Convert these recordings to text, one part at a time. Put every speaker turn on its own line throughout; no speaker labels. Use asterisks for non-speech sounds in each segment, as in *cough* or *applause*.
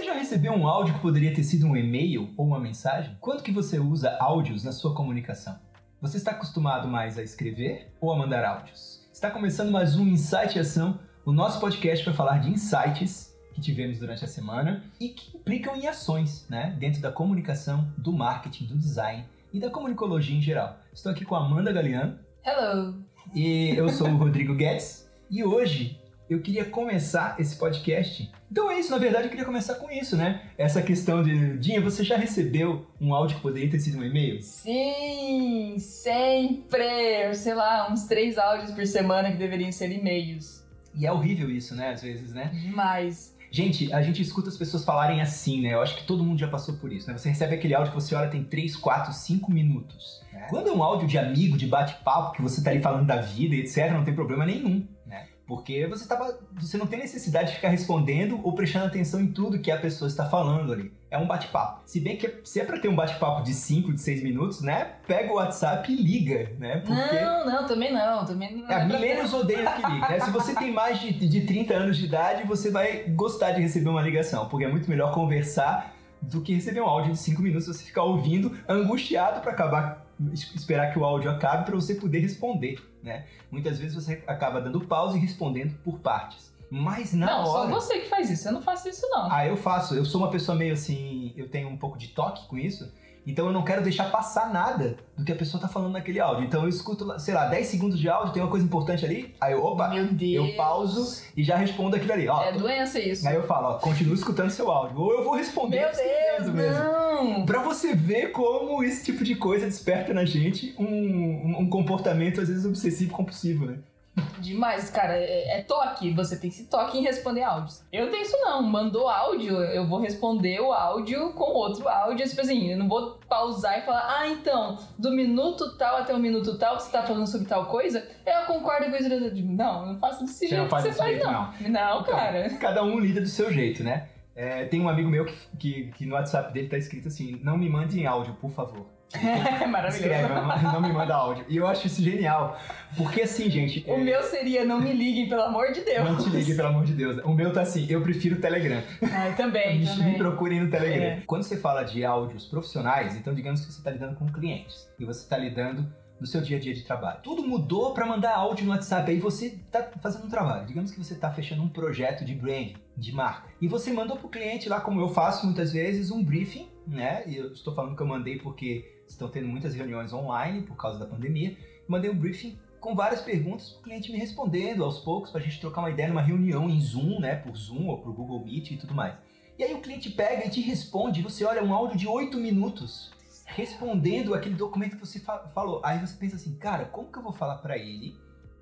Você já recebeu um áudio que poderia ter sido um e-mail ou uma mensagem? Quando que você usa áudios na sua comunicação? Você está acostumado mais a escrever ou a mandar áudios? Está começando mais um Insight Ação, o nosso podcast para falar de insights que tivemos durante a semana e que implicam em ações, né, dentro da comunicação, do marketing, do design e da comunicologia em geral. Estou aqui com a Amanda Galeano.
Hello!
E eu sou o Rodrigo Guedes e hoje eu queria começar esse podcast. Então é isso, na verdade eu queria começar com isso, né? Essa questão de. Dinha, você já recebeu um áudio que poderia ter sido um e-mail?
Sim, sempre! Sei lá, uns três áudios por semana que deveriam ser e-mails.
E é horrível isso, né? Às vezes, né?
Demais.
Gente, a gente escuta as pessoas falarem assim, né? Eu acho que todo mundo já passou por isso, né? Você recebe aquele áudio que você olha tem 3, 4, 5 minutos. Né? Quando é um áudio de amigo, de bate-papo, que você tá ali falando da vida, etc., não tem problema nenhum, né? Porque você, tava, você não tem necessidade de ficar respondendo ou prestando atenção em tudo que a pessoa está falando ali. É um bate-papo. Se bem que se é pra ter um bate-papo de 5, de 6 minutos, né? Pega o WhatsApp e liga, né?
Porque... Não, não, também não. Também não
é, milênios odeiam que liga. Né? Se você tem mais de, de 30 anos de idade, você vai gostar de receber uma ligação. Porque é muito melhor conversar do que receber um áudio de 5 minutos você ficar ouvindo, angustiado para acabar esperar que o áudio acabe para você poder responder, né? Muitas vezes você acaba dando pausa e respondendo por partes. Mas na
não,
hora.
Não, só você que faz isso, eu não faço isso não.
Ah, eu faço. Eu sou uma pessoa meio assim, eu tenho um pouco de toque com isso. Então eu não quero deixar passar nada do que a pessoa tá falando naquele áudio. Então eu escuto, sei lá, 10 segundos de áudio, tem uma coisa importante ali, aí eu, opa,
Meu Deus.
eu pauso e já respondo aquilo ali. Ó,
é doença isso.
Aí eu falo, ó, continua escutando seu áudio. Ou eu vou responder
Meu Deus,
mesmo.
Não.
Pra você ver como esse tipo de coisa desperta na gente um, um comportamento, às vezes, obsessivo compulsivo, né?
Demais, cara. É, é, toque. Você tem esse toque em responder áudios. Eu tenho isso não. Mandou áudio, eu vou responder o áudio com outro áudio. Tipo assim, eu não vou pausar e falar, ah, então, do minuto tal até o minuto tal, você tá falando sobre tal coisa, eu concordo com isso. Não, eu não faço desse
você
jeito
não faz
que você faz,
jeito,
não.
Não,
não
então,
cara.
Cada um lida do seu jeito, né? É, tem um amigo meu que, que, que no WhatsApp dele tá escrito assim: não me mande em áudio, por favor.
É maravilhoso.
Escreve, não me manda áudio. E eu acho isso genial. Porque assim, gente.
O é... meu seria não me liguem, pelo amor de Deus.
Não te liguem, pelo amor de Deus. O meu tá assim, eu prefiro o Telegram.
Ah, também.
me,
também.
me procurem no Telegram.
É.
Quando você fala de áudios profissionais, então digamos que você está lidando com clientes e você está lidando no seu dia a dia de trabalho. Tudo mudou para mandar áudio no WhatsApp. Aí você tá fazendo um trabalho. Digamos que você tá fechando um projeto de branding, de marca. E você mandou pro cliente lá, como eu faço muitas vezes, um briefing, né? E eu estou falando que eu mandei porque estão tendo muitas reuniões online por causa da pandemia. Mandei um briefing com várias perguntas para o cliente me respondendo aos poucos para a gente trocar uma ideia numa reunião em Zoom, né? Por Zoom ou por Google Meet e tudo mais. E aí o cliente pega e te responde, você olha um áudio de 8 minutos respondendo aquele documento que você fa falou. Aí você pensa assim, cara, como que eu vou falar para ele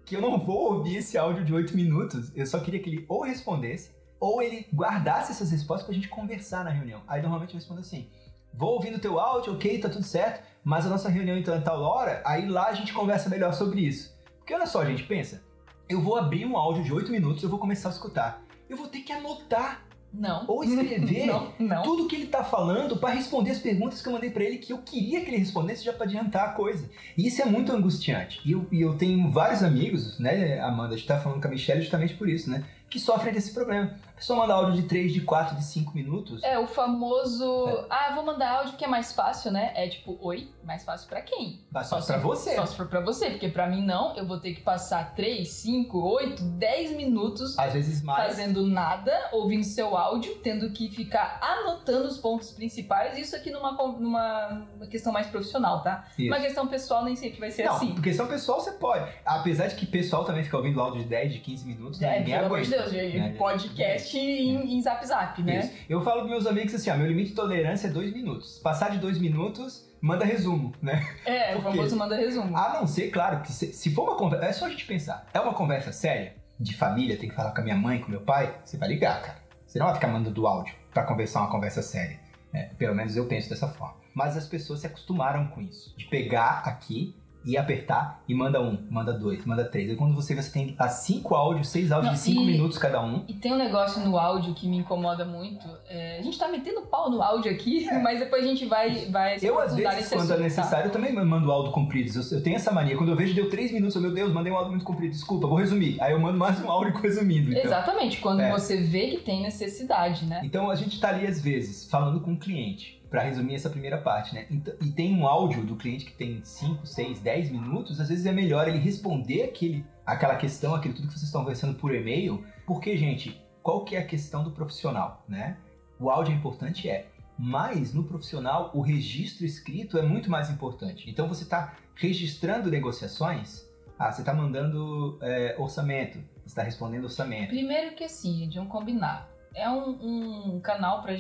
que eu não vou ouvir esse áudio de 8 minutos? Eu só queria que ele ou respondesse ou ele guardasse essas respostas pra gente conversar na reunião. Aí normalmente eu respondo assim: vou ouvindo o teu áudio, ok, tá tudo certo, mas a nossa reunião então é tal hora, aí lá a gente conversa melhor sobre isso. Porque olha só, gente, pensa, eu vou abrir um áudio de 8 minutos, eu vou começar a escutar. Eu vou ter que anotar
não.
Ou escrever *laughs*
não, não.
tudo que ele tá falando para responder as perguntas que eu mandei para ele que eu queria que ele respondesse já para adiantar a coisa. E isso é muito angustiante. E eu, e eu tenho vários amigos, né, Amanda? A gente tá falando com a Michelle justamente por isso, né? Que sofrem desse problema. Pessoa manda áudio de 3, de 4, de 5 minutos.
É, o famoso. É. Ah, vou mandar áudio que é mais fácil, né? É tipo, oi, mais fácil para quem?
Mais fácil pra você.
Só se for pra você, porque para mim não, eu vou ter que passar 3, 5, 8, 10 minutos.
Às vezes mais.
Fazendo nada, ouvindo seu áudio, tendo que ficar anotando os pontos principais. Isso aqui numa, numa questão mais profissional, tá?
Isso.
Uma questão pessoal nem sempre vai ser
não,
assim.
questão pessoal você pode. Apesar de que pessoal também fica ouvindo áudio de 10, de 15 minutos,
é,
ninguém
pelo amor
aguenta.
de Deus,
né?
podcast em, em zap zap, né?
Isso. Eu falo pros meus amigos assim, ó, meu limite de tolerância é 2 minutos. Passar de 2 minutos, manda resumo, né?
É, o famoso manda resumo.
A não ser, claro, que se, se for uma conversa. É só a gente pensar. É uma conversa séria, de família, tem que falar com a minha mãe, com meu pai, você vai ligar, cara. Você não vai ficar mandando áudio para conversar uma conversa séria. Né? Pelo menos eu penso dessa forma. Mas as pessoas se acostumaram com isso. De pegar aqui e apertar e manda um, manda dois, manda três. E quando você vê, você tem as cinco áudios, seis áudios
Não,
de cinco
e-
minutos cada um.
E tem um negócio no áudio que me incomoda muito. É, a gente tá metendo pau no áudio aqui, *laughs* mas depois a gente vai, vai se
É. Eu, às vezes, quando é
assunto, tá?
necessário, eu também mando áudio comprido. Eu, eu tenho essa mania. Quando eu vejo deu três minutos, eu, meu Deus, mandei um áudio muito comprido. Desculpa, vou resumir. Aí eu mando mais um áudio *laughs* resumindo. Então.
Exatamente, quando
É.
você vê que tem necessidade, né?
Então a gente tá ali às vezes falando com o cliente, para resumir essa primeira parte, né? Então- E tem um áudio do cliente que tem 5, 6, 10 minutos, às vezes é melhor ele responder aquele, aquela questão, aquilo tudo que vocês estão conversando por e-mail, porque, gente, qual que é a questão do profissional, né? O áudio é importante, é. Mas no profissional, o registro escrito é muito mais importante. Então você está registrando negociações, ah, você está mandando é, orçamento, você está respondendo orçamento.
Primeiro que assim, gente, vamos combinar. É um, um canal para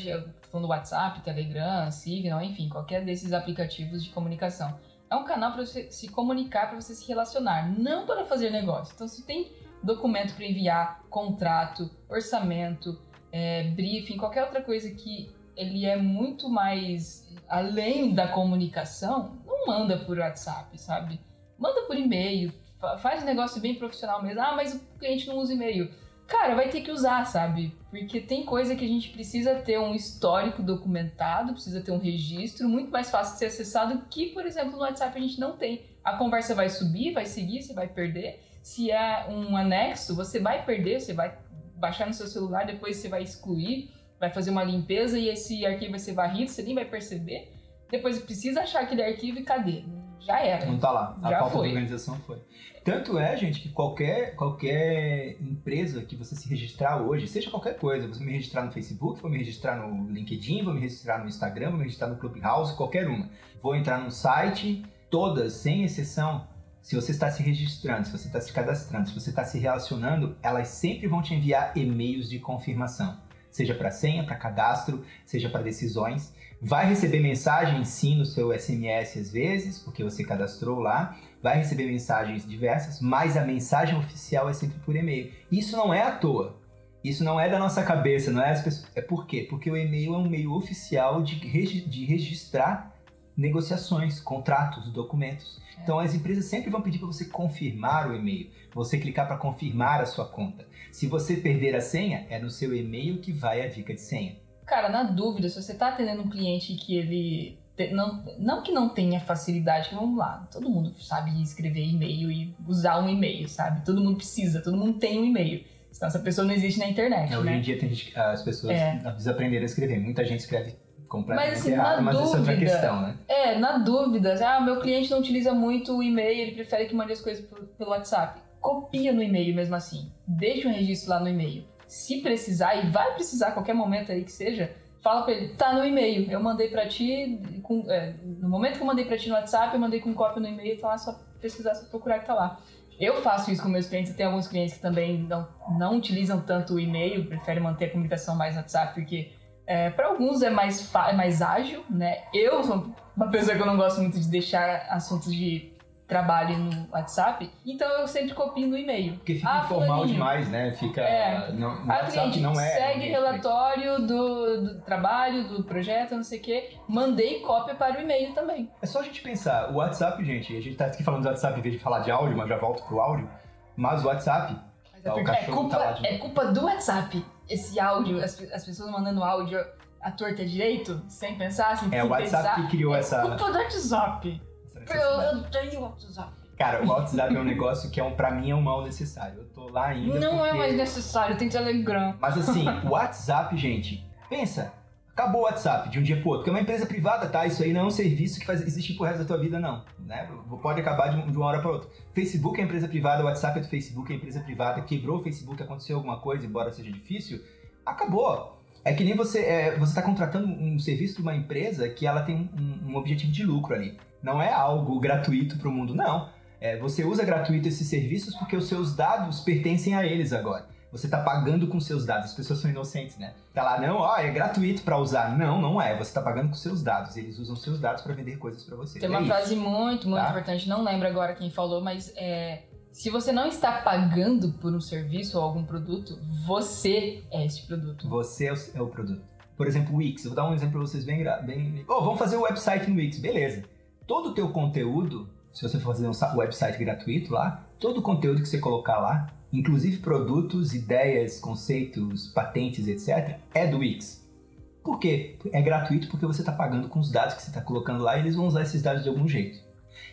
falando WhatsApp, Telegram, Signal, enfim, qualquer desses aplicativos de comunicação. É um canal para você se comunicar, para você se relacionar, não para fazer negócio. Então, se tem documento para enviar, contrato, orçamento, é, briefing, qualquer outra coisa que ele é muito mais além da comunicação, não manda por WhatsApp, sabe? Manda por e-mail, fa- faz um negócio bem profissional mesmo. Ah, mas o cliente não usa e-mail. Cara, vai ter que usar, sabe? Porque tem coisa que a gente precisa ter um histórico documentado, precisa ter um registro muito mais fácil de ser acessado que, por exemplo, no WhatsApp a gente não tem. A conversa vai subir, vai seguir, você vai perder. Se é um anexo, você vai perder, você vai baixar no seu celular, depois você vai excluir, vai fazer uma limpeza e esse arquivo vai ser varrido, você nem vai perceber. Depois precisa achar aquele arquivo e cadê? Já era.
Não tá lá. A
Já
falta
foi.
de organização foi. Tanto é, gente, que qualquer, qualquer empresa que você se registrar hoje, seja qualquer coisa, você me registrar no Facebook, vou me registrar no LinkedIn, vou me registrar no Instagram, vou me registrar no Clubhouse, qualquer uma. Vou entrar no site, todas, sem exceção, se você está se registrando, se você está se cadastrando, se você está se relacionando, elas sempre vão te enviar e-mails de confirmação. Seja para senha, para cadastro, seja para decisões. Vai receber mensagem sim no seu SMS às vezes, porque você cadastrou lá. Vai receber mensagens diversas, mas a mensagem oficial é sempre por e-mail. Isso não é à toa. Isso não é da nossa cabeça, não é as pessoas. É por quê? Porque o e-mail é um meio oficial de, regi- de registrar negociações, contratos, documentos.
É.
Então as empresas sempre vão pedir para você confirmar o e-mail, você clicar para confirmar a sua conta. Se você perder a senha, é no seu e-mail que vai a dica de senha.
Cara, na dúvida, se você tá atendendo um cliente que ele. te- Não, não que não tenha facilidade, que vamos lá, todo mundo sabe escrever e-mail e usar um e-mail, sabe? Todo mundo precisa, todo mundo tem um e-mail. Senão essa pessoa não existe na internet,
Hoje em
né?
dia tem gente, as pessoas
É.
desaprenderam a escrever. Muita gente escreve completamente
Mas, assim,
errado, mas isso é outra
dúvida-
questão, né?
É, na dúvida, ah, meu cliente não utiliza muito o e-mail, ele prefere que mande as coisas pelo pelo WhatsApp. Copia no e-mail mesmo assim. Deixa um registro lá no e-mail. Se precisar, e vai precisar a qualquer momento aí que seja, fala pra ele, tá no e-mail. Eu mandei pra ti, com- é, no momento que eu mandei pra ti no WhatsApp, eu mandei com cópia no e-mail, tá lá, só pesquisar, só procurar que tá lá. Eu faço isso com meus clientes, tem alguns clientes que também não, não utilizam tanto o e-mail, preferem manter a comunicação mais no WhatsApp, porque é, para alguns é mais, é mais ágil, né? Eu sou uma pessoa que eu não gosto muito de deixar assuntos de trabalho no WhatsApp, então eu sempre copio no e-mail.
Porque fica
Ah,
informal demais, né? Fica.
É.
Não, no
A
WhatsApp
cliente
não é.
segue
ambiente
relatório do, do trabalho, do projeto, não sei o quê. Mandei cópia para o e-mail também.
É só a gente pensar, o WhatsApp, gente, a gente tá aqui falando do WhatsApp em vez de falar de áudio, mas já volto pro áudio. Mas o WhatsApp,
Mas é,
Ah, o
é,
cachorro
culpa,
tá lá de
é culpa do WhatsApp. Esse áudio, as, as pessoas mandando áudio à torta direito, sem pensar, sem
é o WhatsApp
pensar.
que criou
É
essa.
culpa do WhatsApp. Eu, eu tenho WhatsApp.
Cara, o WhatsApp é um negócio que é um, pra mim é um mal necessário. Eu tô lá ainda.
Não é
porque-
mais necessário, tem Telegram.
Mas assim, o WhatsApp, gente, pensa. Acabou o WhatsApp de um dia pro outro, porque é uma empresa privada, tá? Isso aí não é um serviço que faz existir pro resto da tua vida, não. Né? Pode acabar de, um- de uma hora para outra. Facebook é empresa privada, o WhatsApp é do Facebook, é empresa privada, quebrou o Facebook, aconteceu alguma coisa, embora seja difícil, acabou. É que nem você é, você está contratando um serviço de uma empresa que ela tem um, um objetivo de lucro ali. Não é algo gratuito para o mundo, não. É, você usa gratuito esses serviços porque os seus dados pertencem a eles agora. Você está pagando com seus dados. As pessoas são inocentes, né? Tá lá, não, ó, é gratuito para usar. Não, não é. Você está pagando com seus dados. Eles usam seus dados para vender coisas para você.
Tem
É
uma
isso.
frase muito, muito
Tá.
importante, não lembro agora quem falou, mas é. Se você não está pagando por um serviço ou algum produto, você é esse produto.
Você é o, é produto. Por exemplo, o Wix. Vou dar um exemplo para vocês bem... bem... Oh, vamos fazer o website no Wix. Beleza. Todo o teu conteúdo se você for fazer um website gratuito lá, todo o conteúdo que você colocar lá, inclusive produtos, ideias, conceitos, patentes, etc., é do Wix. Por quê? É gratuito porque você está pagando com os dados que você está colocando lá e eles vão usar esses dados de algum jeito.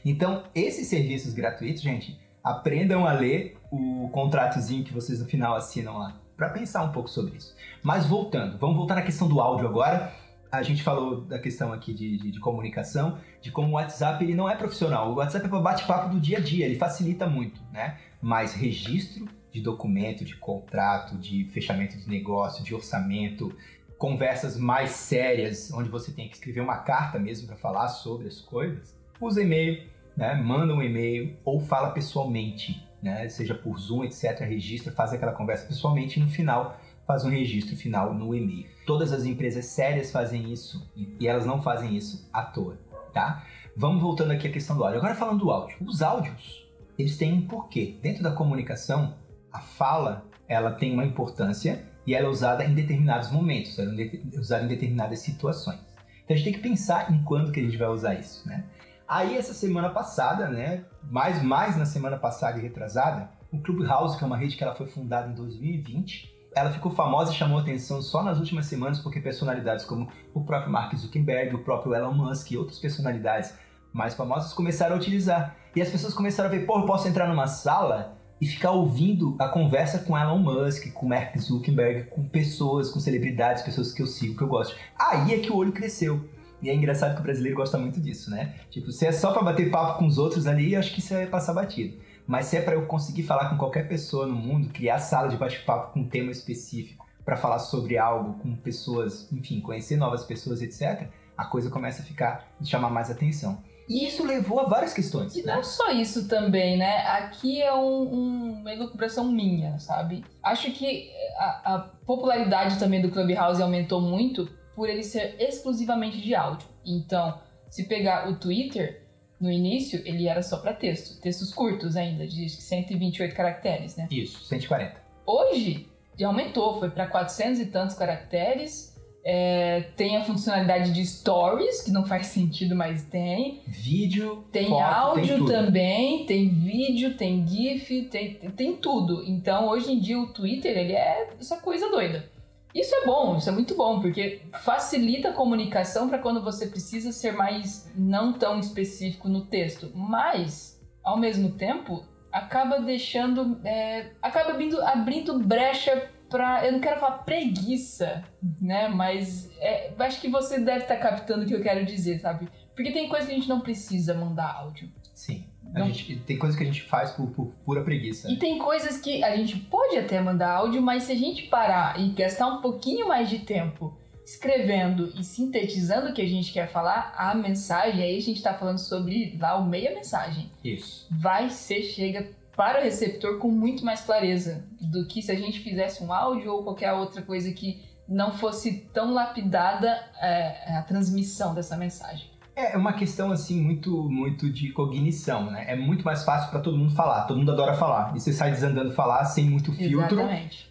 Então, esses serviços gratuitos, gente, aprendam a ler o contratozinho que vocês no final assinam lá, para pensar um pouco sobre isso. Mas voltando, vamos voltar na questão do áudio agora. A gente falou da questão aqui de, de, de comunicação, de como o WhatsApp ele não é profissional. O WhatsApp é para bate-papo do dia a dia, ele facilita muito, né? Mas registro de documento, de contrato, de fechamento de negócio, de orçamento, conversas mais sérias, onde você tem que escrever uma carta mesmo para falar sobre as coisas, usa e-mail, né? manda um e-mail ou fala pessoalmente, né? seja por Zoom, etc. Registra, faz aquela conversa pessoalmente e no final faz um registro final no e-mail. Todas as empresas sérias fazem isso e elas não fazem isso à toa, tá? Vamos voltando aqui à questão do áudio. Agora falando do áudio. Os áudios, eles têm um porquê. Dentro da comunicação, a fala, ela tem uma importância e ela é usada em determinados momentos, ela é usada em determinadas situações. Então a gente tem que pensar em quando que a gente vai usar isso, né? Aí essa semana passada, né, mais, mais na semana passada e retrasada, o Clubhouse, que é uma rede que ela foi fundada em 2020, ela ficou famosa e chamou atenção só nas últimas semanas porque personalidades como o próprio Mark Zuckerberg, o próprio Elon Musk e outras personalidades mais famosas começaram a utilizar. E as pessoas começaram a ver, pô, eu posso entrar numa sala e ficar ouvindo a conversa com Elon Musk, com Mark Zuckerberg, com pessoas, com celebridades, pessoas que eu sigo, que eu gosto. Aí é que o olho cresceu. E é engraçado que o brasileiro gosta muito disso, né? Tipo, se é só para bater papo com os outros ali, acho que isso vai passar batido. Mas se é para eu conseguir falar com qualquer pessoa no mundo, criar sala de bate-papo com um tema específico, para falar sobre algo com pessoas, enfim, conhecer novas pessoas, etc., a coisa começa a ficar, chamar mais atenção. E isso levou a várias questões.
E né? não só isso também, né? Aqui é um, uma elucubração minha, sabe? Acho que a, a popularidade também do Clubhouse aumentou muito por ele ser exclusivamente de áudio. Então, se pegar o Twitter, no início ele era só para texto, textos curtos ainda, de 128 caracteres, né?
Isso, 140.
Hoje já aumentou, foi para 400 e tantos caracteres. É, tem a funcionalidade de stories, que não faz *laughs* sentido, mas tem.
Vídeo,
tem
foto,
áudio
tem
também, tem vídeo, tem GIF, tem, tem tudo. Então hoje em dia o Twitter ele é essa coisa doida. Isso é bom, isso é muito bom, porque facilita a comunicação para quando você precisa ser mais não tão específico no texto, mas ao mesmo tempo acaba deixando, é, acaba abrindo, abrindo brecha para, eu não quero falar preguiça, né? Mas é, acho que você deve estar tá captando o que eu quero dizer, sabe? Porque tem coisa que a gente não precisa mandar áudio.
Sim. Não... Gente, tem coisas que a gente faz por, por, pura preguiça.
E tem coisas que a gente pode até mandar áudio, mas se a gente parar e gastar um pouquinho mais de tempo escrevendo e sintetizando o que a gente quer falar, a mensagem, aí a gente está falando sobre lá o meia mensagem.
Isso.
Vai ser, chega para o receptor com muito mais clareza do que se a gente fizesse um áudio ou qualquer outra coisa que não fosse tão lapidada é, a transmissão dessa mensagem.
É uma questão assim muito muito de cognição, né? É muito mais fácil para todo mundo falar, todo mundo adora falar. E você sai desandando falar sem muito filtro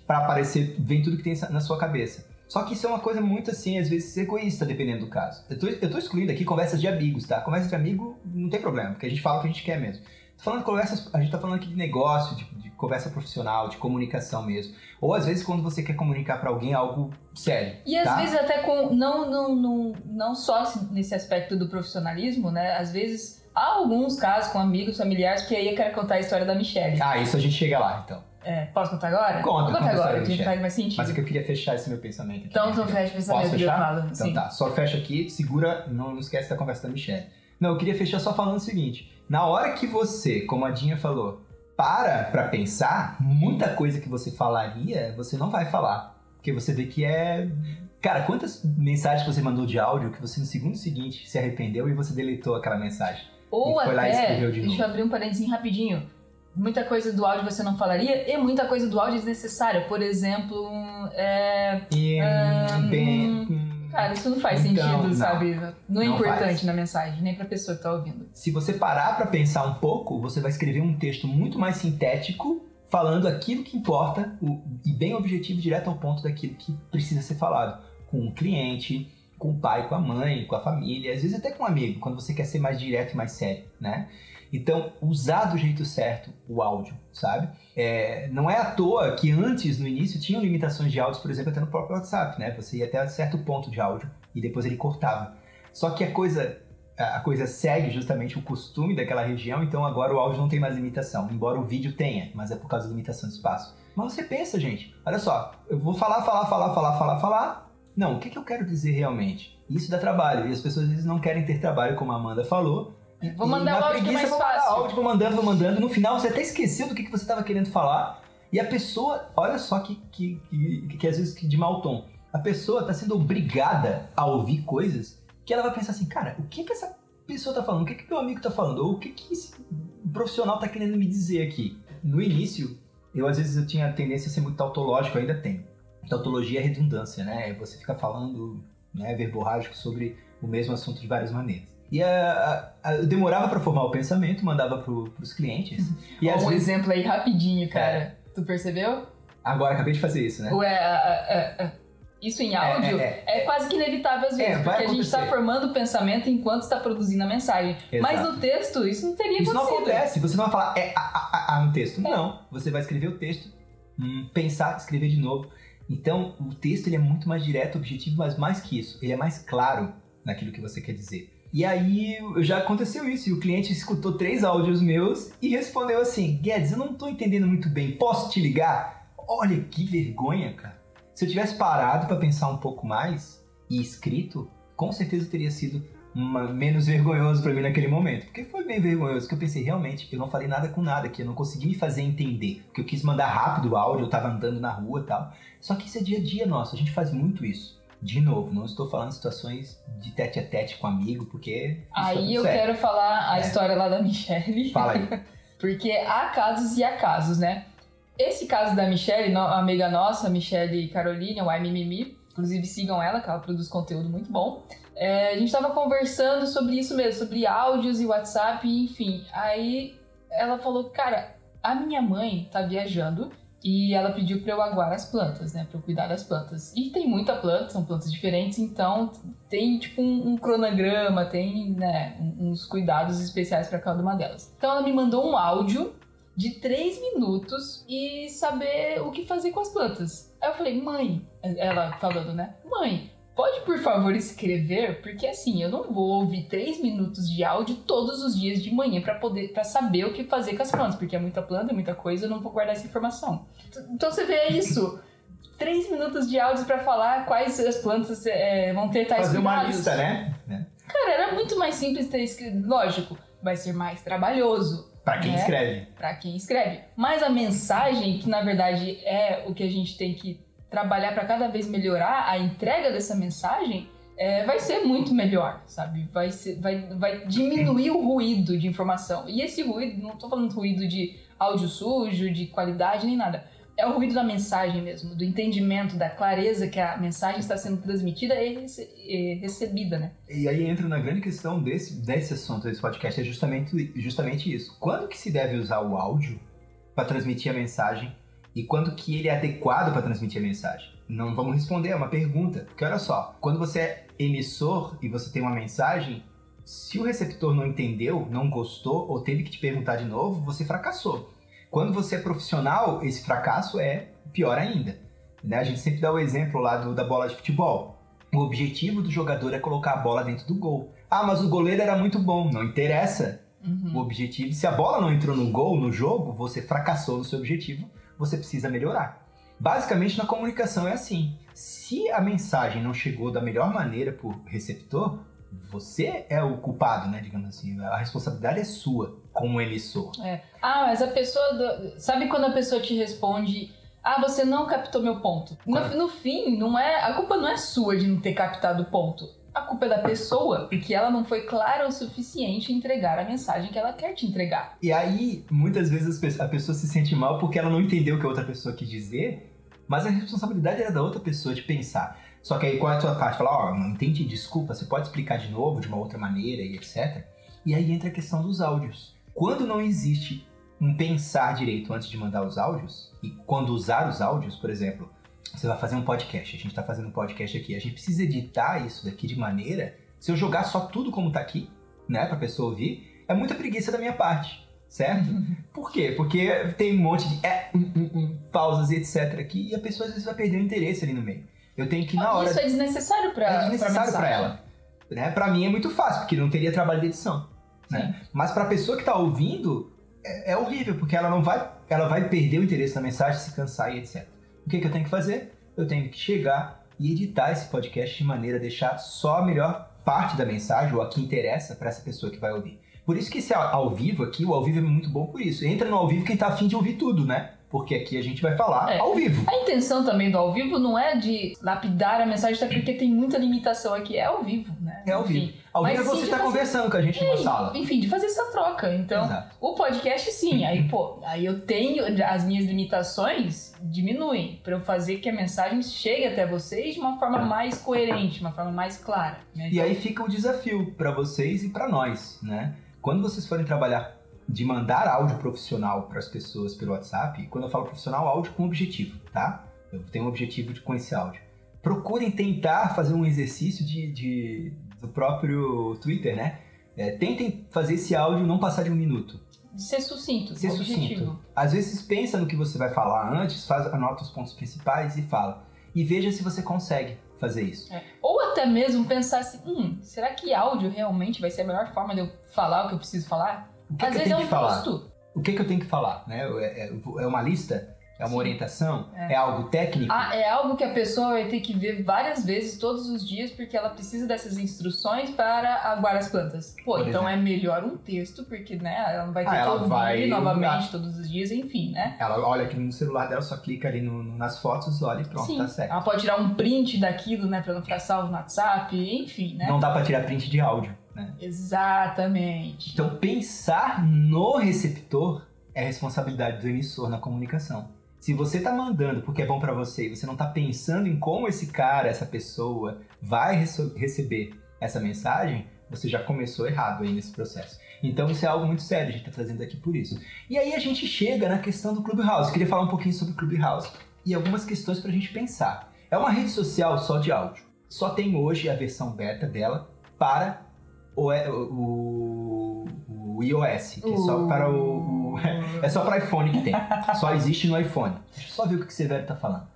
para aparecer, vem tudo que tem na sua cabeça. Só que isso é uma coisa muito assim, às vezes egoísta, dependendo do caso. Eu tô, eu tô excluindo aqui conversas de amigos, tá? Conversas de amigo não tem problema, porque a gente fala o que a gente quer mesmo. Tô falando de conversas, a gente tá falando aqui de negócio, de, de conversa profissional, de comunicação mesmo. Ou às vezes quando você quer comunicar para alguém algo sério.
E
tá?
às vezes até com não, não, não, não só nesse aspecto do profissionalismo, né? Às vezes há alguns casos com amigos, familiares, que aí eu quero contar a história da Michelle.
Ah, isso a gente chega lá, então.
É, posso contar agora?
Conta, conta
agora, que faz mais sentido.
Mas é que eu queria fechar esse meu pensamento aqui.
Então, então fecha o pensamento
Posso fechar?
que eu falo.
Então
sim.
tá, só fecha aqui, segura, não, não esquece da conversa da Michelle. Não, eu queria fechar só falando o seguinte. Na hora que você, como a Dinha falou, para pra pensar, muita coisa que você falaria, você não vai falar. Porque você vê que é. Cara, quantas mensagens você mandou de áudio que você no segundo seguinte se arrependeu e você deletou aquela mensagem?
Ou
foi
até,
lá e escreveu de
deixa eu abrir um parênteses rapidinho. Muita coisa do áudio você não falaria e muita coisa do áudio é desnecessária. Por exemplo, é, Ah,
bem,
Cara, isso não faz
Então,
sentido,
não.
sabe? Não é
Não
importante
faz.
na mensagem, nem pra pessoa que tá ouvindo.
Se você parar pra pensar um pouco, você vai escrever um texto muito mais sintético, falando aquilo que importa o- e bem objetivo, direto ao ponto daquilo que precisa ser falado. Com o cliente, com o pai, com a mãe, com a família, às vezes até com um amigo, quando você quer ser mais direto e mais sério, né? Então, usar do jeito certo o áudio, sabe? É, não é à toa que antes, no início, tinham limitações de áudios, por exemplo, até no próprio WhatsApp, né? Você ia até certo ponto de áudio e depois ele cortava. Só que a coisa a coisa segue justamente o costume daquela região, então agora o áudio não tem mais limitação, embora o vídeo tenha, mas é por causa da limitação de espaço. Mas você pensa, gente, olha só, eu vou falar, falar, falar, falar, falar, falar. Não, o que, que eu quero dizer realmente? Isso dá trabalho, e as pessoas às vezes não querem ter trabalho, como a Amanda falou.
Vou mandar o áudio que é mais
vou
fácil.
Mandar áudio, vou mandando, vou mandando. No final você até esqueceu do que, que você estava querendo falar. E a pessoa, olha só que, que, que, que às vezes de mau tom. A pessoa está sendo obrigada a ouvir coisas que ela vai pensar assim, cara, o que que essa pessoa tá falando? O que que meu amigo tá falando? Ou o que que esse profissional tá querendo me dizer aqui? No início, eu às vezes eu tinha a tendência a ser muito tautológico, ainda tenho. Tautologia é redundância, né? Você fica falando né, verborrágico sobre o mesmo assunto de várias maneiras. E a, a, a, eu demorava para formar o pensamento, mandava pro, pros clientes. E
um vezes... exemplo aí rapidinho, cara. É. Tu percebeu?
Agora, acabei de fazer isso, né?
Ué, isso em áudio é, é, é, é, quase que inevitável às vezes, porque a gente está formando o pensamento enquanto está produzindo a mensagem. Exato. Mas no texto, isso não teria
isso
acontecido.
Isso não acontece. Você não vai falar é a, a, a, no texto. Não. Você vai escrever o texto, hum, pensar, escrever de novo. Então, o texto ele é muito mais direto, objetivo, mas mais que isso, ele é mais claro naquilo que você quer dizer. E aí já aconteceu isso, e o cliente escutou três áudios meus e respondeu assim: Guedes, eu não estou entendendo muito bem, posso te ligar? Olha que vergonha, cara. Se eu tivesse parado para pensar um pouco mais e escrito, com certeza teria sido uma, menos vergonhoso para mim naquele momento. Porque foi bem vergonhoso, que eu pensei realmente que eu não falei nada com nada, que eu não consegui me fazer entender. Que eu quis mandar rápido o áudio, eu tava andando na rua e tal. Só que isso é dia a dia nosso, a gente faz muito isso. De novo, não estou falando situações de tete a tete com amigo, porque.
Tá aí eu sério. quero falar a é. história lá da Michelle.
Fala aí. *laughs*
porque há casos e há casos, né? Esse caso da Michelle, amiga nossa, Michelle Caroline, o Mimimi, inclusive sigam ela, que ela produz conteúdo muito bom. É, a gente estava conversando sobre isso mesmo, sobre áudios e WhatsApp, enfim. Aí ela falou, cara, a minha mãe tá viajando e ela pediu para eu aguar as plantas, né, para eu cuidar das plantas. E tem muita planta, são plantas diferentes, então tem tipo um, um cronograma, tem né, uns cuidados especiais para cada uma delas. Então ela me mandou um áudio de três minutos e saber o que fazer com as plantas. Aí eu falei, mãe, ela falando, né? Mãe, pode por favor escrever? Porque assim, eu não vou ouvir três minutos de áudio todos os dias de manhã para poder para saber o que fazer com as plantas, porque é muita planta, é muita coisa, eu não vou guardar essa informação. Então você vê isso. três minutos de áudio para falar quais as plantas é, vão ter tais
Fazer
cuidados.
uma lista, né?
Cara, era muito mais simples ter escrito. Lógico, vai ser mais trabalhoso
para quem
né?
escreve.
Para quem escreve. Mas a mensagem, que na verdade é o que a gente tem que trabalhar para cada vez melhorar a entrega dessa mensagem, é, vai ser muito melhor, sabe? Vai, ser, vai, vai diminuir o ruído de informação. E esse ruído, não estou falando ruído de áudio sujo, de qualidade, nem nada é o ruído da mensagem mesmo, do entendimento, da clareza que a mensagem está sendo transmitida e recebida, né?
E aí entra na grande questão desse, desse assunto, desse podcast, é justamente, justamente isso. Quando que se deve usar o áudio para transmitir a mensagem e quando que ele é adequado para transmitir a mensagem? Não vamos responder, é uma pergunta. Porque olha só, quando você é emissor e você tem uma mensagem, se o receptor não entendeu, não gostou ou teve que te perguntar de novo, você fracassou. Quando você é profissional, esse fracasso é pior ainda. Né? A gente sempre dá o exemplo lá do, da bola de futebol. O objetivo do jogador é colocar a bola dentro do gol. Ah, mas o goleiro era muito bom. Não interessa. Uhum. O objetivo, se a bola não entrou no gol, no jogo, você fracassou no seu objetivo, você precisa melhorar. Basicamente, na comunicação é assim. Se a mensagem não chegou da melhor maneira para o receptor, você é o culpado, né? Digamos assim. A responsabilidade é sua como emissor.
É. Ah, mas a pessoa. Do... Sabe quando a pessoa te responde. Ah, você não captou meu ponto. No, no, fim, não é a culpa não é sua de não ter captado o ponto. A culpa é da pessoa, porque ela não foi clara o suficiente em entregar a mensagem que ela quer te entregar.
E aí, muitas vezes a pessoa se sente mal porque ela não entendeu o que a outra pessoa quis dizer, mas a responsabilidade era da outra pessoa de pensar. Só que aí qual é a tua parte? Falar, ó, oh, não entendi, desculpa, você pode explicar de novo, de uma outra maneira e etc. E aí entra a questão dos áudios. Quando não existe um pensar direito antes de mandar os áudios, e quando usar os áudios, por exemplo, você vai fazer um podcast, a gente está fazendo um podcast aqui, a gente precisa editar isso daqui de maneira, se eu jogar só tudo como está aqui, né, para a pessoa ouvir, é muita preguiça da minha parte, certo? *laughs* Por quê? Porque tem um monte de é, um, um, pausas e etc aqui e a pessoa às vezes vai perder o interesse ali no meio. Eu tenho que na hora.
Isso é desnecessário pra
É desnecessário
pra
para
mensagem.
ela. Né? Para mim é muito fácil, porque não teria trabalho de edição. Né? Mas para a pessoa que está ouvindo, é, é horrível, porque ela não vai, ela vai perder o interesse na mensagem, se cansar e etc. O que, que eu tenho que fazer? Eu tenho que chegar e editar esse podcast de maneira a deixar só a melhor parte da mensagem, ou a que interessa para essa pessoa que vai ouvir. Por isso que esse ao- vivo aqui, o ao vivo é muito bom por isso. Entra no ao vivo quem tá afim de ouvir tudo, né? Porque aqui a gente vai falar
É.
ao vivo.
A intenção também do ao vivo não é de lapidar a mensagem, até porque tem muita limitação aqui. É ao vivo, né?
É ao
Enfim.
vivo. Ao
Mas
é você tá
fazer-
conversando com a gente numa sala.
Enfim, de fazer essa troca. Então,
Exato.
o podcast sim, aí pô, aí eu tenho as minhas limitações diminuem para eu fazer que a mensagem chegue até vocês de uma forma mais coerente, de uma forma mais clara. né?
E aí fica o desafio para vocês e para nós, né? Quando vocês forem trabalhar de mandar áudio profissional para as pessoas pelo WhatsApp, quando eu falo profissional, áudio com objetivo, tá? Eu tenho um objetivo de, com esse áudio. Procurem tentar fazer um exercício de, de- do próprio Twitter, né? É, tentem fazer esse áudio não passar de um minuto.
ser sucinto,
Ser
objetivo.
sucinto. Às vezes pensa no que você vai falar antes, faz, anota os pontos principais e fala. E veja se você consegue fazer isso.
É. Ou até mesmo pensar assim, hum, será que áudio realmente vai ser a melhor forma de eu falar o que eu preciso falar?
O que,
Às
que eu
vezes é um
que falar?
custo.
O que, que eu tenho que falar? Né? É, é- é uma lista? É uma
Sim.
orientação?
É.
É. algo técnico?
Ah, é algo que a pessoa vai ter que ver várias vezes todos os dias porque ela precisa dessas instruções para aguar as plantas. Pô,
Por
então é melhor um texto porque, né, ela não vai ter
Ah,
que ouvir
vai
novamente todos os dias, enfim, né?
Ela olha aqui no celular dela, só clica ali no- no- nas fotos, olha e pronto,
Sim.
tá certo.
Ela pode tirar um print daquilo, né, pra não ficar salvo no WhatsApp, enfim, né?
Não dá pra tirar print de áudio, né?
Exatamente.
Então pensar no receptor é responsabilidade do emissor na comunicação. Se você tá mandando porque é bom pra você e você não tá pensando em como esse cara, essa pessoa vai receber essa mensagem, você já começou errado aí nesse processo. Então isso é algo muito sério, a gente tá trazendo aqui por isso. E aí a gente chega na questão do Clubhouse. Queria falar um pouquinho sobre o Clubhouse e algumas questões pra gente pensar. É uma rede social só de áudio. Só tem hoje a versão beta dela para o, o, o iOS, que é só para o, o- *laughs* é só para iPhone que tem. Só existe no iPhone. Deixa eu só ver o que o Severo tá falando.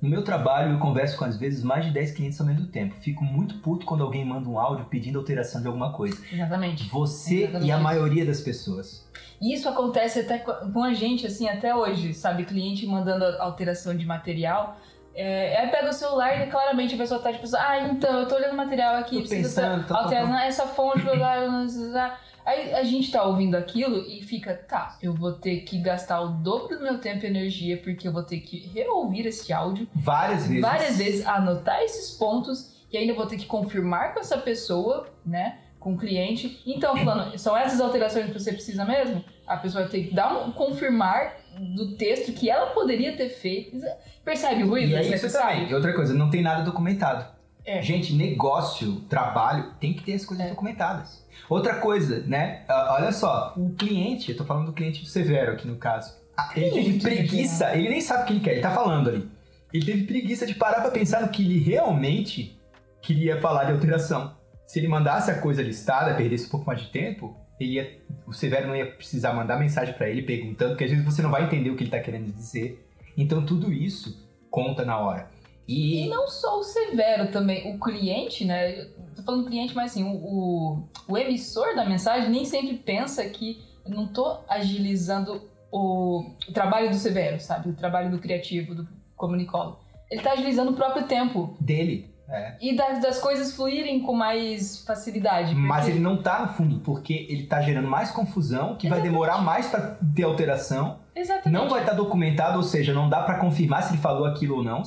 No meu trabalho, eu converso com às vezes mais de 10 clientes ao mesmo tempo. Fico muito puto quando alguém manda um áudio pedindo alteração de alguma coisa.
Exatamente.
Você
Exatamente
e a maioria das pessoas.
E isso acontece até co- com a gente, assim, até hoje, sabe? Cliente mandando alteração de material. É, aí pega o celular e claramente a pessoa tá tipo ah, então, eu tô olhando o material aqui,
Tô
precisa
pensando, tá,
alterar
tá.
essa fonte, blá, blá, blá, blá. Aí a gente tá ouvindo aquilo e fica, tá, eu vou ter que gastar o dobro do meu tempo e energia porque eu vou ter que reouvir esse áudio
Várias vezes.
várias vezes, anotar esses pontos e ainda vou ter que confirmar com essa pessoa, né? Com o cliente. Então, falando, são essas alterações que você precisa mesmo? A pessoa vai ter que dar um confirmar do texto que ela poderia ter feito. Percebe o ruído
E é isso também. E outra coisa, não tem nada documentado.
É.
Gente, negócio, trabalho, tem que ter as coisas
É.
documentadas. Outra coisa, né? ah, Olha só, o cliente, eu tô falando do cliente do Severo aqui no caso. Ah, Ele teve preguiça, ele nem sabe o que ele quer, ele tá falando ali. Ele teve preguiça de parar pra pensar no que ele realmente queria falar de alteração. Se ele mandasse a coisa listada, perdesse um pouco mais de tempo, ele ia, o Severo não ia precisar mandar mensagem pra ele perguntando, porque às vezes você não vai entender o que ele tá querendo dizer. Então tudo isso conta na hora.
E
E,
não só o severo também, o cliente, né? Tô falando cliente, mas assim, o, o, o emissor da mensagem nem sempre pensa que eu não tô agilizando o, o trabalho do severo, sabe? O trabalho do criativo, do comunicólogo. Ele tá agilizando o próprio tempo.
dele, é,
E das, das coisas fluírem com mais facilidade.
Mas
porque-
ele não tá no fundo, porque ele tá gerando mais confusão, que vai demorar mais pra ter alteração.
Exatamente.
Não vai estar documentado, ou seja, não dá pra confirmar se ele falou aquilo ou não.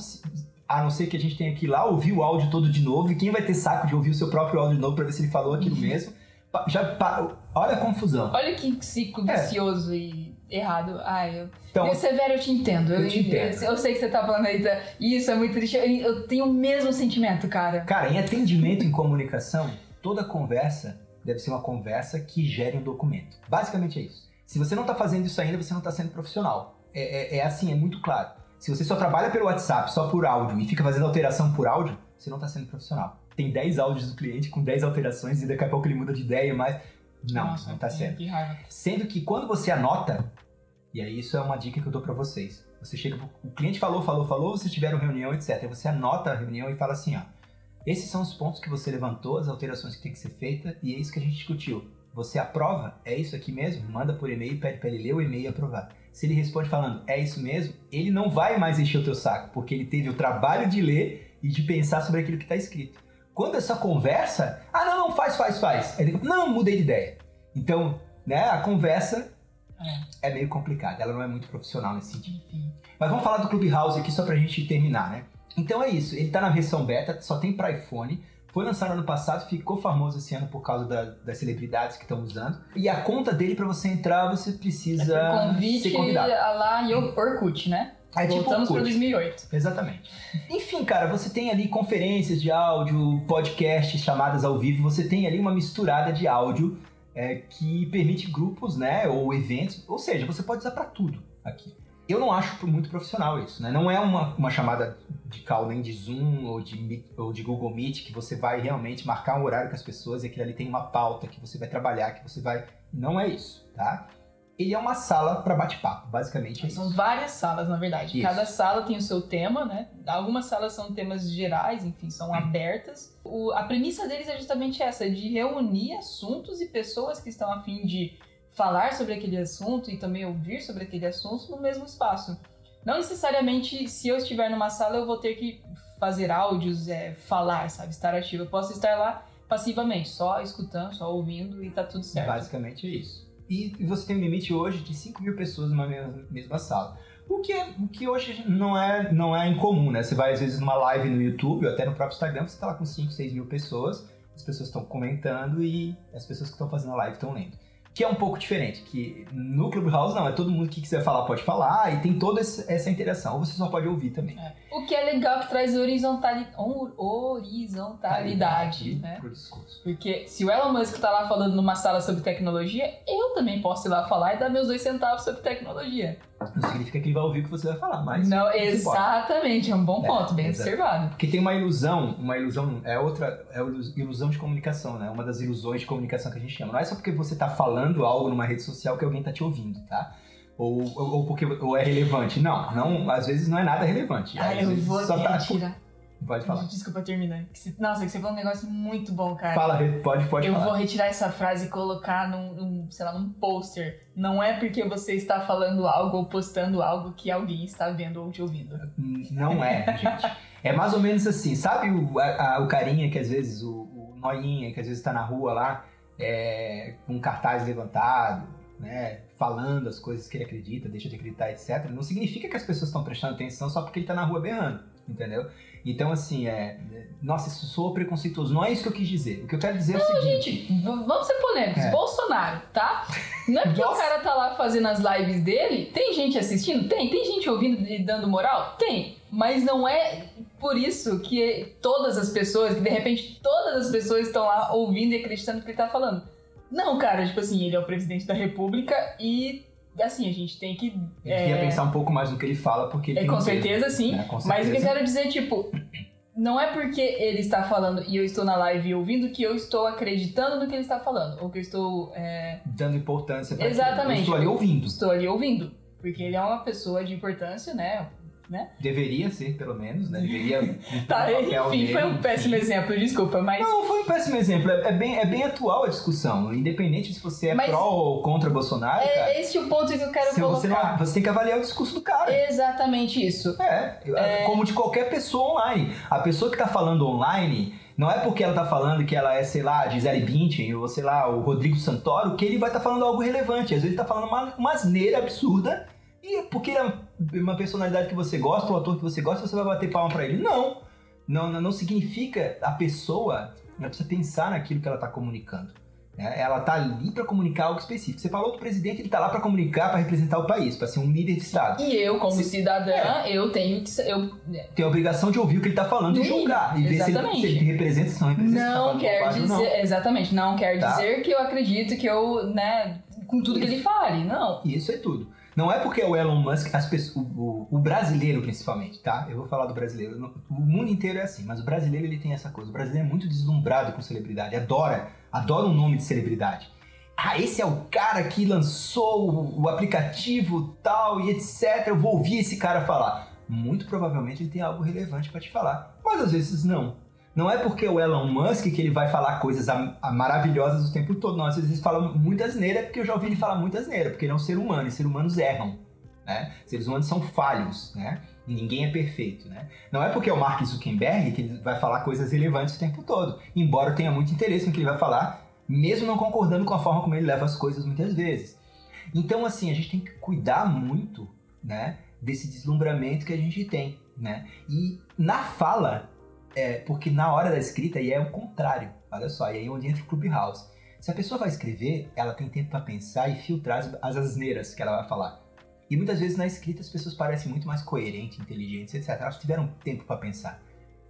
A não ser que a gente tenha que ir lá ouvir o áudio todo de novo. E quem vai ter saco de ouvir o seu próprio áudio de novo pra ver se ele falou aquilo mesmo? Pa- Já, olha a confusão.
Olha que ciclo
É.
vicioso e errado. Ai, eu...
Então,
E o Severo, eu te entendo.
Eu te entendo.
Eu, eu sei que você tá falando aí, tá- isso é muito triste. Eu, eu tenho o mesmo sentimento, cara.
cara, em atendimento em comunicação, toda conversa deve ser uma conversa que gere um documento. Basicamente é isso. Se você não tá fazendo isso ainda, você não tá sendo profissional. É, é- é assim, é muito claro. Se você só trabalha pelo WhatsApp, só por áudio, e fica fazendo alteração por áudio, você não tá sendo profissional. Tem 10 áudios do cliente com 10 alterações e daqui a pouco ele muda de ideia, mas Não,
Nossa,
não tá certo.
Que raiva.
Sendo que quando você anota, e aí isso é uma dica que eu dou pra vocês. Você chega, o cliente falou, falou, falou, vocês tiveram reunião, etc. Você anota a reunião e fala assim, ó. Esses são os pontos que você levantou, as alterações que tem que ser feitas, e é isso que a gente discutiu. Você aprova? É isso aqui mesmo? Manda por e-mail, pede pra ele ler o e-mail e aprovar. Se ele responde falando, é isso mesmo, ele não vai mais encher o teu saco, porque ele teve o trabalho de ler e de pensar sobre aquilo que está escrito. Quando essa conversa, ah, não, não, faz, faz, faz. Ele, não, mudei de ideia. Então, né, a conversa é meio complicada, ela não é muito profissional nesse sentido.
Enfim.
Mas vamos falar do Clubhouse aqui só pra gente terminar, né? Então é isso, ele tá na versão beta, só tem para iPhone. Foi lançado ano passado, ficou famoso esse ano por causa da- das celebridades que estão usando. E a conta dele, pra você entrar, você precisa
É convite
ser convidado.
a lá e Orkut, né?
É tipo
Voltamos para 2008.
Exatamente. Enfim, cara, você tem ali conferências de áudio, podcasts, chamadas ao vivo, você tem ali uma misturada de áudio é, que permite grupos, né, ou eventos, ou seja, você pode usar pra tudo aqui. Eu não acho muito profissional isso, né? Não é uma, uma chamada de call nem de Zoom ou de, ou de Google Meet que você vai realmente marcar um horário com as pessoas e aquilo ali tem uma pauta que você vai trabalhar, que você vai... Não é isso, tá? Ele é uma sala para bate-papo, basicamente é isso.
São várias salas, na verdade.
Isso.
Cada sala tem o seu tema, né? Algumas salas são temas gerais, enfim, são abertas. O- a premissa deles é justamente essa, de reunir assuntos e pessoas que estão a fim de falar sobre aquele assunto e também ouvir sobre aquele assunto no mesmo espaço. Não necessariamente, se eu estiver numa sala, eu vou ter que fazer áudios, é, falar, sabe? Estar ativo. Eu posso estar lá passivamente, só escutando, só ouvindo e tá tudo certo.
Basicamente é isso. E você tem um limite hoje de 5 mil pessoas numa mesma, mesma sala. O que, é, o que hoje não é, não é incomum, né? Você vai às vezes numa live no YouTube ou até no próprio Instagram, você tá lá com 5, 6 mil pessoas, as pessoas estão comentando e as pessoas que estão fazendo a live estão lendo. Que é um pouco diferente, que no Clubhouse não, é todo mundo que quiser falar pode falar e tem toda essa interação, ou você só pode ouvir também.
É. O que é legal que traz horizontali... hor- horizontalidade, né?
pro discurso.
Porque se o Elon Musk tá lá falando numa sala sobre tecnologia, eu também posso ir lá falar e dar meus dois centavos sobre tecnologia.
Não significa que ele vai ouvir o que você vai falar, mas
Não, exatamente, é um bom
É,
ponto, bem
exato.
observado.
Porque tem uma ilusão, uma ilusão, é outra, é ilusão de comunicação, né? Uma das ilusões de comunicação que a gente chama. Não é só porque você tá falando algo numa rede social que alguém tá te ouvindo, tá? Ou, ou, ou porque ou é relevante. Não, não, às vezes não é nada relevante.
Ah, eu vou
só tá-
retirar.
Pode falar.
Desculpa terminar. Nossa, que você falou um negócio muito bom, cara.
Fala, pode, pode
eu
falar.
vou retirar essa frase e colocar num, num, sei lá, num pôster. Não é porque você está falando algo ou postando algo que alguém está vendo ou te ouvindo.
Não é, gente. É mais ou menos assim. Sabe o, a- a- o carinha que às vezes, o, o noinha que às vezes tá na rua lá, é, com um cartaz levantado, né? Falando as coisas que ele acredita, deixa de acreditar, etc. Não significa que as pessoas estão prestando atenção só porque ele tá na rua berrando, entendeu? Então, assim, é. Nossa, isso soa preconceituoso. Não é isso que eu quis dizer. O que eu quero dizer é o seguinte.
Gente, vamos ser polêmicos.
É.
Bolsonaro, tá? Não é porque o *laughs* cara tá lá fazendo as lives dele. Tem gente assistindo? Tem. Tem gente ouvindo e dando moral? Tem. Mas não é por isso que todas as pessoas, que de repente todas as pessoas estão lá ouvindo e acreditando no que ele tá falando. Não, cara, tipo assim, ele é o presidente da república e, assim, a gente tem que.
Ele
é,
pensar um pouco mais no que ele fala, porque ele
é,
tem
com
um peso,
certeza, sim.
né? Com
Mas o que eu
certeza.
quero dizer, tipo, não é porque ele está falando e eu estou na live ouvindo que eu estou acreditando no que ele está falando. Ou que eu estou. é,
Dando importância pra.
Exatamente.
Eu estou ali ouvindo.
estou ali ouvindo. Porque ele é uma pessoa de importância, né?
Deveria ser, pelo menos, né? Deveria. *laughs*
Tá, enfim, foi um péssimo exemplo, desculpa, mas.
Não, foi um péssimo exemplo. É, é bem, é bem atual a discussão. Independente se você é
Mas-
pró ou contra Bolsonaro, cara.
É esse o ponto que eu quero
se você,
colocar.
não, você tem que avaliar o discurso do cara.
Exatamente isso.
É, como de qualquer pessoa online. A pessoa que tá falando online, não é porque ela tá falando que ela é, sei lá, Gisele Bündchen ou, sei lá, o Rodrigo Santoro, que ele vai estar falando algo relevante. Às vezes ele tá falando uma, uma asneira absurda e porque ele é uma personalidade que você gosta, um ator que você gosta, você vai bater palma pra ele. Não. Não, não, não significa a pessoa, ela precisa pensar naquilo que ela tá comunicando. né? Ela tá ali pra comunicar algo específico. Você falou do presidente, ele tá lá pra comunicar, pra representar o país, pra ser um líder de Estado
E eu, como
Se-
cidadã,
É.
eu tenho que. Eu
tem a obrigação de ouvir o que ele tá falando e julgar. E ver se ele,
exatamente.
se ele representa, se não representa. se tá
não
falando
quer dizer.
não.
Exatamente, não quer
Tá.
dizer que eu acredito que eu, né, com tudo que ele fale. Não.
Isso é tudo. Não é porque é o Elon Musk, as pessoas, o, o- brasileiro principalmente, tá? Eu vou falar do brasileiro. O mundo inteiro é assim, mas o brasileiro ele tem essa coisa. O brasileiro é muito deslumbrado com celebridade, adora, adora o nome de celebridade. ah, esse é o cara que lançou o, o aplicativo tal e etc. Eu vou ouvir esse cara falar. Muito provavelmente ele tem algo relevante para te falar, mas às vezes não. Não é porque o Elon Musk que ele vai falar coisas a, a maravilhosas o tempo todo. Não, às vezes ele fala muita asneira porque eu já ouvi ele falar muita asneira, porque ele é um ser humano e seres humanos erram. Né? Seres humanos são falhos, né? Ninguém é perfeito, né? Não é porque é o Mark Zuckerberg que ele vai falar coisas relevantes o tempo todo, embora eu tenha muito interesse no que ele vai falar, mesmo não concordando com a forma como ele leva as coisas muitas vezes. Então, assim, a gente tem que cuidar muito, né, desse deslumbramento que a gente tem, né? E na fala, é, porque na hora da escrita e é o contrário. Olha só, e aí é onde entra o Clubhouse. Se a pessoa vai escrever, ela tem tempo para pensar e filtrar as, as asneiras que ela vai falar. E muitas vezes na escrita as pessoas parecem muito mais coerentes, inteligentes, etc. Elas tiveram tempo para pensar.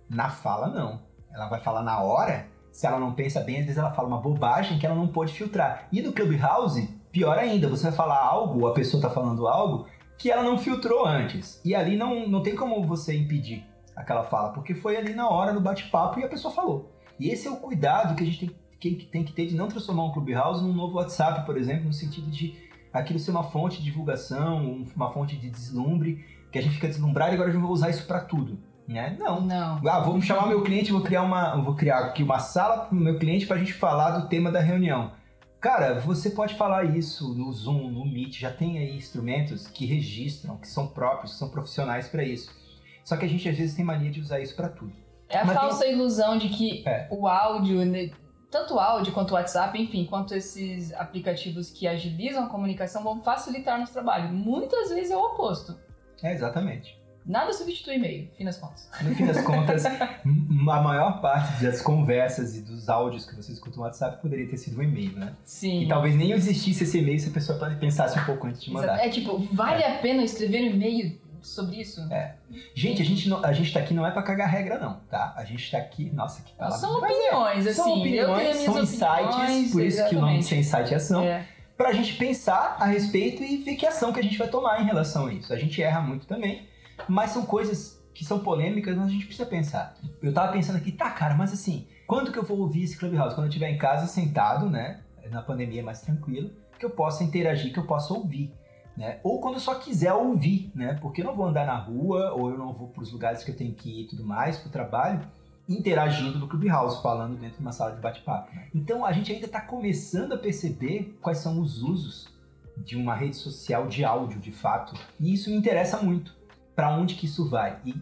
Na fala, não. Ela vai falar na hora, se ela não pensa bem, às vezes ela fala uma bobagem que ela não pode filtrar. E no Clubhouse, pior ainda, você vai falar algo, a pessoa está falando algo, que ela não filtrou antes. E ali não, não tem como você impedir aquela fala, porque foi ali na hora, no bate-papo, e a pessoa falou. E esse é o cuidado que a gente tem que, tem que ter de não transformar um Clubhouse num novo WhatsApp, por exemplo, no sentido de aquilo ser uma fonte de divulgação, uma fonte de deslumbre, que a gente fica deslumbrado e agora eu vou usar isso para tudo. Né? Não.
Não.
Ah, vou chamar meu cliente, vou criar uma, vou criar aqui uma sala para o meu cliente para a gente falar do tema da reunião. Cara, você pode falar isso no Zoom, no Meet, já tem aí instrumentos que registram, que são próprios, que são profissionais para isso. Só que a gente às vezes tem mania de usar isso para tudo.
É a
Mas
falsa ilusão de que
É.
o áudio, né, tanto o áudio quanto o WhatsApp, enfim, quanto esses aplicativos que agilizam a comunicação vão facilitar nosso trabalho. Muitas vezes é o oposto.
É, exatamente.
Nada substitui e-mail, fim das contas.
No fim das *laughs* contas, a maior parte das conversas e dos áudios que você escuta no WhatsApp poderia ter sido um e-mail, né?
Sim.
E talvez nem existisse esse e-mail se a pessoa pensasse um pouco antes de mandar.
É tipo, vale a pena escrever um e-mail sobre isso?
É. Gente, a gente, não, a gente tá aqui não é pra cagar regra, não, tá? A gente tá aqui. Nossa, que palavra.
São
é,
opiniões, assim.
São opiniões, são
opiniões.
insights, por isso que o nome
exatamente.
de ser insight é ação.
É.
Pra gente pensar a respeito e ver que ação que a gente vai tomar em relação a isso. A gente erra muito também, mas são coisas que são polêmicas, mas a gente precisa pensar. Eu tava pensando aqui, tá, cara, mas assim, quando que eu vou ouvir esse Clubhouse? Quando eu estiver em casa, sentado, né? Na pandemia, mais tranquilo, que eu possa interagir, que eu possa ouvir. Né? Ou quando eu só quiser ouvir, né? Porque eu não vou andar na rua, ou eu não vou para os lugares que eu tenho que ir e tudo mais, para o trabalho, interagindo no Clubhouse, falando dentro de uma sala de bate-papo. né? Então a gente ainda está começando a perceber quais são os usos de uma rede social de áudio, de fato. E isso me interessa muito. Para onde que isso vai? E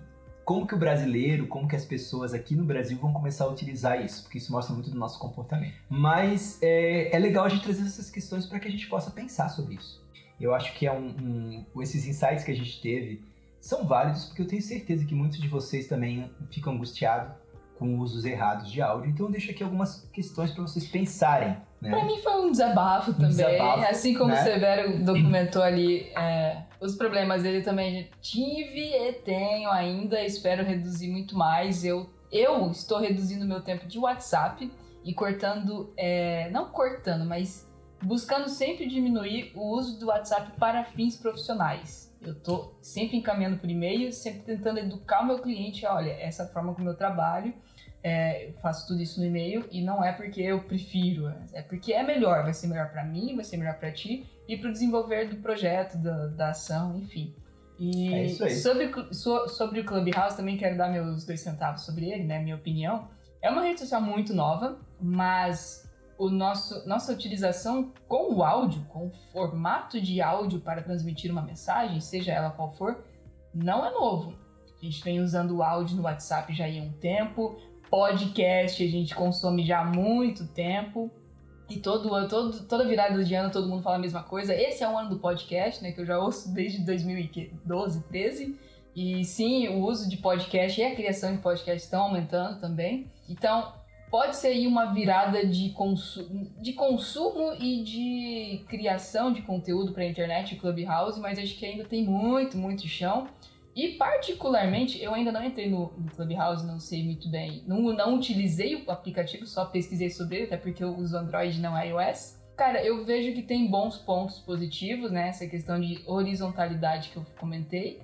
como que o brasileiro, como que as pessoas aqui no Brasil vão começar a utilizar isso? Porque isso mostra muito do nosso comportamento. Mas é, é legal a gente trazer essas questões para que a gente possa pensar sobre isso. Eu acho que é um, um- esses insights que a gente teve são válidos porque eu tenho certeza que muitos de vocês também ficam angustiados com usos errados de áudio. Então eu deixo aqui algumas questões para vocês pensarem. Né?
Pra mim foi um desabafo também.
desabafo,
assim como
né?
o Severo documentou ali é, os problemas dele também tive e tenho ainda. Espero reduzir muito mais. Eu, eu estou reduzindo meu tempo de WhatsApp e cortando, é, não cortando, mas buscando sempre diminuir o uso do WhatsApp para fins profissionais. Eu tô sempre encaminhando por e-mail, sempre tentando educar o meu cliente. Olha, essa é a forma como eu trabalho. É, eu faço tudo isso no e-mail e não é porque eu prefiro, é porque é melhor, vai ser melhor para mim, vai ser melhor para ti e para o desenvolver do projeto, da, da ação, enfim. E
É isso aí.
Sobre, so- sobre o Clubhouse, também quero dar meus dois centavos sobre ele, né? Minha opinião. É uma rede social muito nova, mas o nosso, nossa utilização com o áudio, com o formato de áudio para transmitir uma mensagem, seja ela qual for, não é novo. A gente vem usando o áudio no WhatsApp já há um tempo, podcast a gente consome já há muito tempo. E todo, todo, toda virada de ano todo mundo fala a mesma coisa. Esse é o ano do podcast, né? Que eu já ouço desde 2012, 13. E sim, o uso de podcast e a criação de podcast estão aumentando também. Então, pode ser aí uma virada de, consu de consumo e de criação de conteúdo para a internet e Clubhouse, mas acho que ainda tem muito, muito chão. E particularmente, eu ainda não entrei no, no Clubhouse, não sei muito bem. Não, não utilizei o aplicativo, só pesquisei sobre ele, até porque eu uso Android não iOS. Cara, eu vejo que tem bons pontos positivos, né? Essa questão de horizontalidade que eu comentei.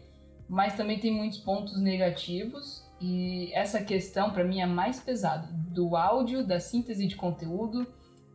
Mas também tem muitos pontos negativos. E essa questão, para mim, é mais pesada. Do áudio, da síntese de conteúdo,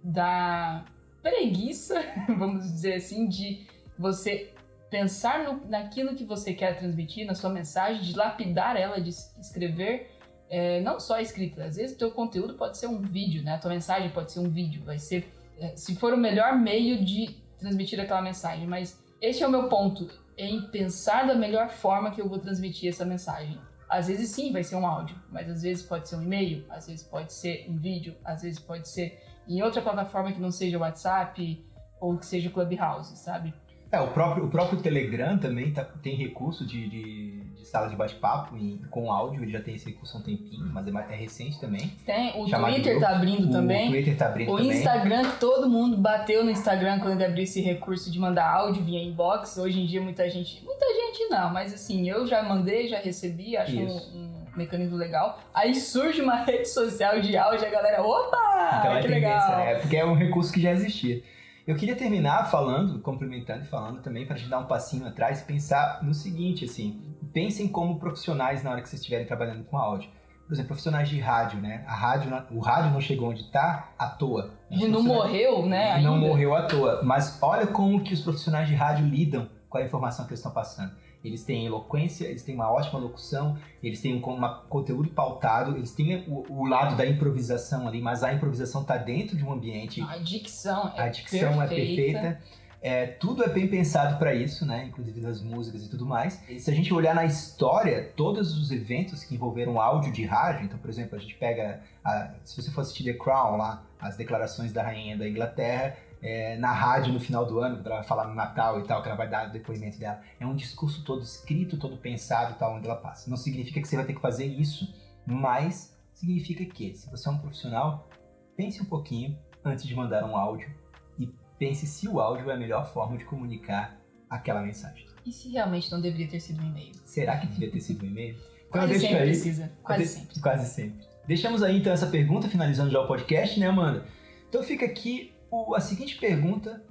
da preguiça, *laughs* vamos dizer assim, de você pensar no, naquilo que você quer transmitir, na sua mensagem, de lapidar ela, de escrever, é, não só escrita. Às vezes teu conteúdo pode ser um vídeo, né? A tua mensagem pode ser um vídeo, vai ser, é, se for o melhor meio de transmitir aquela mensagem. Mas este é o meu ponto, em pensar da melhor forma que eu vou transmitir essa mensagem. Às vezes sim, vai ser um áudio, mas às vezes pode ser um e-mail, às vezes pode ser um vídeo, às vezes pode ser em outra plataforma que não seja o WhatsApp ou que seja o Clubhouse, sabe?
É, o próprio, o próprio Telegram também tá, tem recurso de, de, de sala de bate-papo com áudio, ele já tem esse recurso há um tempinho, mas é, é recente também.
Tem, o Twitter tá abrindo o, também.
O Twitter tá abrindo
o
também.
Instagram, todo mundo bateu no Instagram quando ele abriu esse recurso de mandar áudio via inbox. Hoje em dia muita gente, muita gente não, mas assim, eu já mandei, já recebi, acho um, um mecanismo legal. Aí surge uma *laughs* rede social de áudio, a galera, opa,
então é
que
legal.
Né?
É, porque é um recurso que já existia. Eu queria terminar falando, complementando e falando também para a gente dar um passinho atrás e pensar no seguinte, assim, pensem como profissionais na hora que vocês estiverem trabalhando com áudio. Por exemplo, profissionais de rádio, né? A rádio, o rádio não chegou onde está à toa.
E não morreu, né?
E não morreu à toa. Mas olha como que os profissionais de rádio lidam com a informação que eles estão passando eles têm eloquência, eles têm uma ótima locução, eles têm um uma, conteúdo pautado, eles têm o, o, lado da improvisação ali, mas a improvisação está dentro de um ambiente.
A dicção é
A dicção
perfeita.
é perfeita. É, tudo é bem pensado para isso, né? Inclusive das músicas e tudo mais. E se a gente olhar na história, todos os eventos que envolveram áudio de rádio, então, por exemplo, a gente pega, a, se você for assistir The Crown lá, as declarações da rainha da Inglaterra, é, na rádio no final do ano, ela vai falar no Natal e tal, que ela vai dar o depoimento dela. É um discurso todo escrito, todo pensado e tal, onde ela passa. Não significa que você vai ter que fazer isso, mas significa que, se você é um profissional, pense um pouquinho antes de mandar um áudio e pense se o áudio é a melhor forma de comunicar aquela mensagem.
E se realmente não deveria ter sido um e-mail?
Será que deveria ter sido um e-mail? *laughs*
Então, quase sempre aí, precisa. Quase sempre.
Quase sempre. Deixamos aí então essa pergunta, finalizando já o podcast, né, Amanda? Então fica aqui o, a seguinte pergunta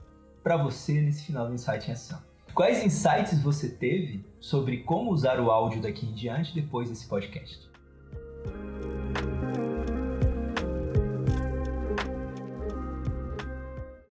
para você nesse final do Insight em Ação. Quais insights você teve sobre como usar o áudio daqui em diante depois desse podcast?